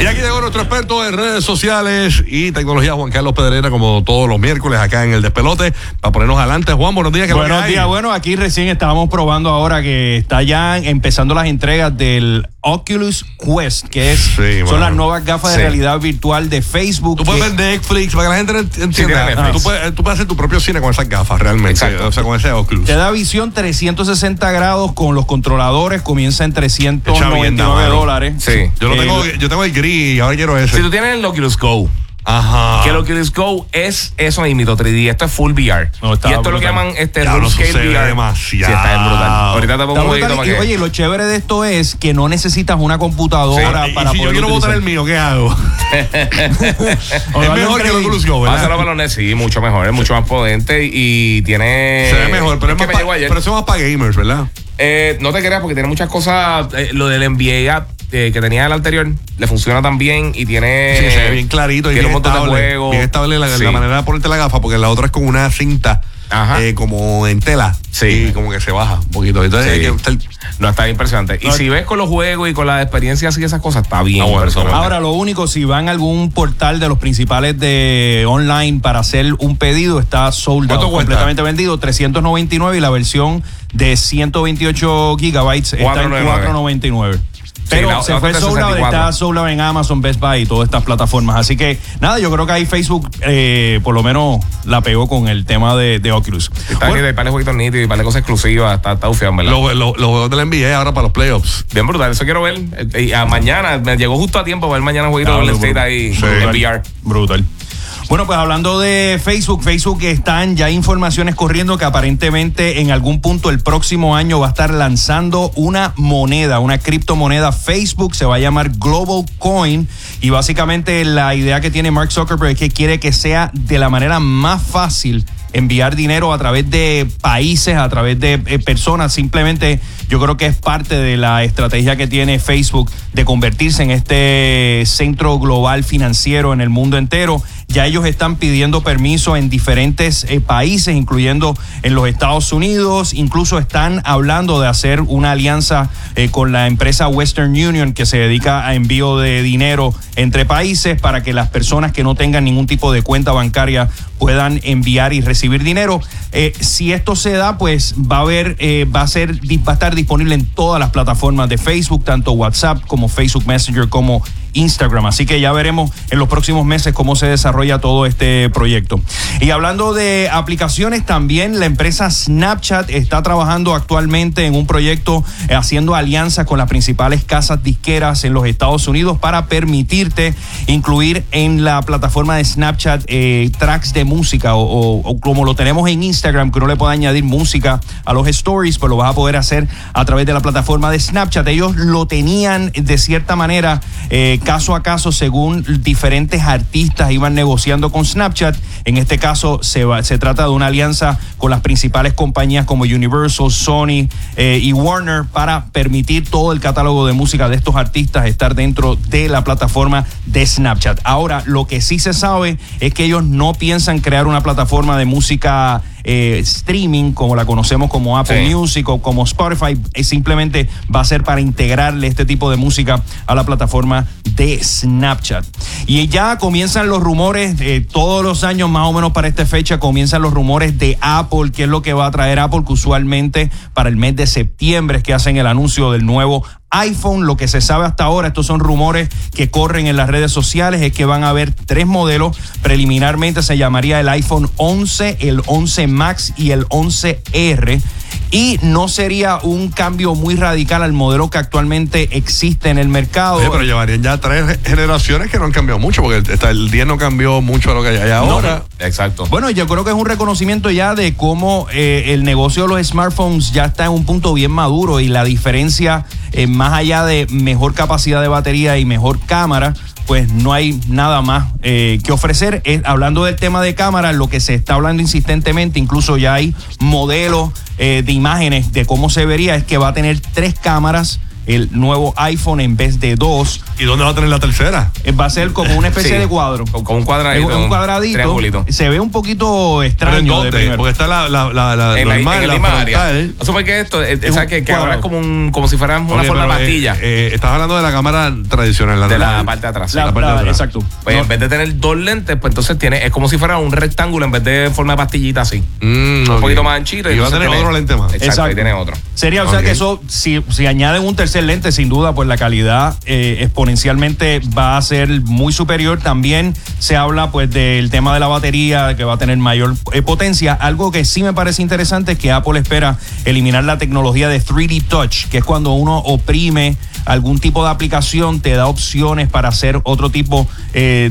Y aquí llegó nuestro experto en redes sociales y tecnología, Juan Carlos Pedrera, como todos los miércoles acá en el Despelote, para ponernos adelante. Juan, buenos días. ¿qué es lo que Buenos días. Bueno, aquí recién estábamos probando ahora que está ya empezando las entregas del Oculus Quest, que es Sí, son las nuevas gafas Sí. de realidad virtual de Facebook. Tú puedes que- ver Netflix, para que la gente ent- entienda. Netflix. tú, puedes, tú puedes hacer tu propio cine con esas gafas, realmente. Exacto. O sea, con ese Oculus. te da visión 360 grados con los controladores, comienza en Echa 399 bien, mano. dólares. Sí. Yo, lo Eh, tengo, yo tengo el gris y ahora quiero ese. Si tú tienes el Oculus Go, Ajá. que el Oculus Go es eso mismo, 3D. Esto es full VR. No, está y esto es lo que brutal. llaman este room scale se VR. demasiado. Sí, está bien brutal. Ahorita te pongo un brutal. videito para Y, que. oye, lo chévere de esto es que no necesitas una computadora Y- y para si yo poder quiero botar el mío, ¿qué hago? es mejor que el. Oculus Go, ¿verdad? Pásalo para los Nets, sí, mucho mejor, es mucho más potente y tiene. Se ve mejor, pero, es que más pa- pero eso es más para gamers, ¿verdad? Eh, no te creas porque tiene muchas cosas. eh, lo del NBA app, eh, que tenía el anterior le funciona también y tiene. Sí, se ve bien clarito y tiene bien un montón de estable. juegos. Bien estable la, manera de ponerte la gafa, porque la otra es con una cinta Ajá. eh, como en tela. Sí. Y como que se baja un poquito. Entonces Sí. hay que estar- No, está impresionante. Y No, si ves con los juegos y con la experiencia así, esas cosas, está bien. Ah, bueno. Ahora, lo único, si van a algún portal de los principales de online para hacer un pedido, está sold ¿Cuánto out, completamente vendido, 399 y la versión de 128 gigabytes está en 499. 499. Pero la- se la fue sold out, 64. está sold out en Amazon, Best Buy y todas estas plataformas. Así que nada, yo creo que ahí Facebook eh, por lo menos la pegó con el tema de, de Oculus. Está Bueno, aquí de par de jueguitos nítidos y par de cosas exclusivas. Está, está ufiado, ¿verdad? Los los- los juegos del NBA ahora para los playoffs. Bien brutal, eso quiero ver. Eh, Y a mañana, me llegó justo a tiempo para ver mañana jueguito de Ah, Golden State ahí Sí. en VR. Brutal. Bueno, pues hablando de Facebook, Facebook están ya informaciones corriendo que aparentemente en algún punto el próximo año va a estar lanzando una moneda, una criptomoneda Facebook, se va a llamar Global Coin y básicamente la idea que tiene Mark Zuckerberg es que quiere que sea de la manera más fácil enviar dinero a través de países, a través de eh, personas. Simplemente yo creo que es parte de la estrategia que tiene Facebook de convertirse en este centro global financiero en el mundo entero. Ya ellos están pidiendo permiso en diferentes eh, países, incluyendo en los Estados Unidos. Incluso están hablando de hacer una alianza eh, con la empresa Western Union que se dedica a envío de dinero entre países para que las personas que no tengan ningún tipo de cuenta bancaria puedan enviar y recibir dinero. Eh, si esto se da, pues va a haber, va a ser, va a estar disponible en todas las plataformas de Facebook, tanto WhatsApp como Facebook Messenger como Instagram. Así que ya veremos en los próximos meses cómo se desarrolla todo este proyecto. Y hablando de aplicaciones, también la empresa Snapchat está trabajando actualmente en un proyecto eh, haciendo alianzas con las principales casas disqueras en los Estados Unidos para permitirte incluir en la plataforma de Snapchat eh, tracks de música o, como lo tenemos en Instagram, que uno le puede añadir música a los stories, pues lo vas a poder hacer a través de la plataforma de Snapchat. Ellos lo tenían de cierta manera eh, caso a caso según diferentes artistas iban negociando con Snapchat. En este caso se, va- se trata de una alianza con las principales compañías como Universal, Sony eh, y Warner para permitir todo el catálogo de música de estos artistas estar dentro de la plataforma de Snapchat. Ahora, lo que sí se sabe es que ellos no piensan crear una plataforma de música eh, streaming como la conocemos como Apple Sí. Music o como Spotify, eh, simplemente va a ser para integrarle este tipo de música a la plataforma de Snapchat. Y ya comienzan los rumores, eh, todos los años más o menos para esta fecha comienzan los rumores de Apple, qué es lo que va a traer Apple, que usualmente para el mes de septiembre es que hacen el anuncio del nuevo iPhone. Lo que se sabe hasta ahora, estos son rumores que corren en las redes sociales, es que van a haber tres modelos. Preliminarmente se llamaría el iPhone 11, el 11 Max y el 11R. Y no sería un cambio muy radical al modelo que actualmente existe en el mercado. Oye, pero llevarían ya tres generaciones que no han cambiado mucho, porque el, está- el 10 no cambió mucho a lo que hay ahora. Exacto. Bueno, yo creo que es un reconocimiento ya de cómo eh, el negocio de los smartphones ya está en un punto bien maduro y la diferencia, eh, más allá de mejor capacidad de batería y mejor cámara, pues no hay nada más eh, que ofrecer. Eh, hablando del tema de cámara, lo que se está hablando insistentemente, incluso ya hay modelos eh, de imágenes de cómo se vería, es que va a tener tres cámaras el nuevo iPhone en vez de dos. ¿Y dónde va a tener la tercera? Eh, Va a ser como una especie Sí. de cuadro. Con, un cuadradito. Es un cuadradito. triangulito. Se ve un poquito ¿Pero en extraño de. Porque está la, la, la, la En la, normal, en la frontal. O sea, porque esto, eh, Es o sea, que, que ahora es como, un, como si fuera una Oye, forma eh, pastilla. eh, estás hablando de la cámara tradicional, la de la parte de atrás. La- la parte de atrás. exacto. Pues No, en vez de tener dos lentes, pues entonces tiene, es como si fuera un rectángulo en vez de forma de pastillita así. Mm, Un poquito más anchito. Y va a tener tiene- otro lente más. Exacto, ahí tiene otro. Sería, o sea que eso, si, si añaden un tercer lente, sin duda, pues la calidad eh, exponencialmente va a ser muy superior. También se habla pues del tema de la batería, que va a tener mayor eh, potencia. Algo que sí me parece interesante es que Apple espera eliminar la tecnología de 3D Touch, que es cuando uno oprime algún tipo de aplicación, te da opciones para hacer otro tipo eh,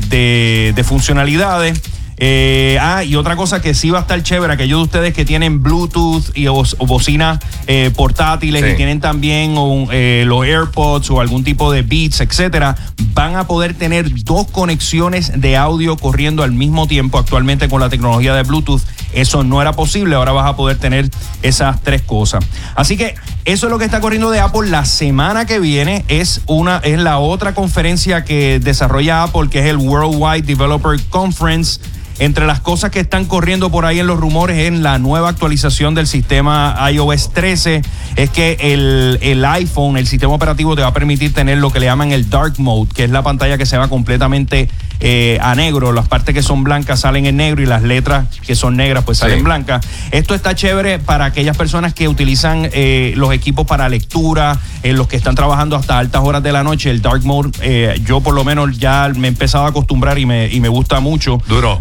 de funcionalidades. Eh, ah, y otra cosa que sí va a estar chévere, aquellos de ustedes que tienen Bluetooth y o, o bocinas eh, portátiles Sí. y tienen también un, eh, los AirPods o algún tipo de Beats, etcétera, van a poder tener dos conexiones de audio corriendo al mismo tiempo. Actualmente con la tecnología de Bluetooth eso no era posible. Ahora vas a poder tener esas tres cosas. Así que eso es lo que está corriendo de Apple. La semana que viene es una es la otra conferencia que desarrolla Apple, que es el Worldwide Developer Conference. Entre las cosas que están corriendo por ahí en los rumores en la nueva actualización del sistema iOS 13 es que el, el iPhone, el sistema operativo, te va a permitir tener lo que le llaman el Dark Mode, que es la pantalla que se va completamente eh, a negro. Las partes que son blancas salen en negro y las letras que son negras pues salen Sí. blancas. Esto está chévere para aquellas personas que utilizan eh, los equipos para lectura, eh, los que están trabajando hasta altas horas de la noche. El Dark Mode, eh, yo por lo menos ya me he empezado a acostumbrar y me, y me gusta mucho. Duro.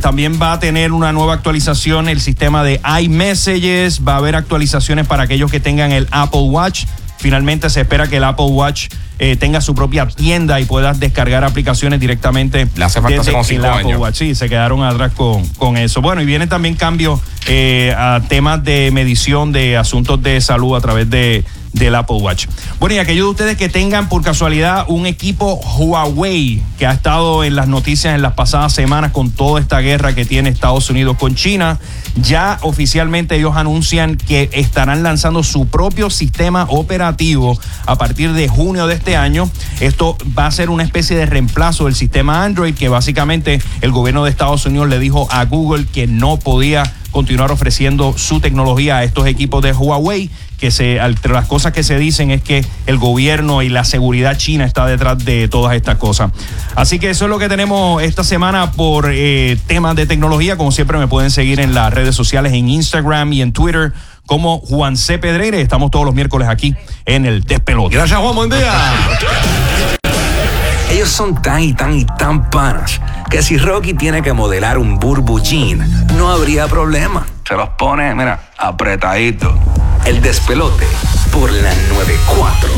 También va a tener una nueva actualización el sistema de iMessages. Va a haber actualizaciones para aquellos que tengan el Apple Watch. Finalmente se espera que el Apple Watch eh, tenga su propia tienda y puedas descargar aplicaciones directamente Le hace falta hace como el cinco Apple años. Watch. Sí, se quedaron atrás con, con eso. Bueno, y vienen también cambios eh, a temas de medición de asuntos de salud a través de del Apple Watch. Bueno, y aquellos de ustedes que tengan por casualidad un equipo Huawei que ha estado en las noticias en las pasadas semanas con toda esta guerra que tiene Estados Unidos con China, ya oficialmente ellos anuncian que estarán lanzando su propio sistema operativo a partir de junio de este año. Esto va a ser una especie de reemplazo del sistema Android que básicamente el gobierno de Estados Unidos le dijo a Google que no podía continuar ofreciendo su tecnología a estos equipos de Huawei que se, entre las cosas que se dicen es que el gobierno y la seguridad china está detrás de todas estas cosas. Así que eso es lo que tenemos esta semana por eh, temas de tecnología. Como siempre me pueden seguir en las redes sociales, en Instagram y en Twitter como Juan C. Pedreire. Estamos todos los miércoles aquí en el Despelote. Gracias, Juan. Buen día. Ellos son tan y tan y tan panas que si Rocky tiene que modelar un Burbu Jean, no habría problema. Se los pone, mira, apretadito. El despelote por la 94.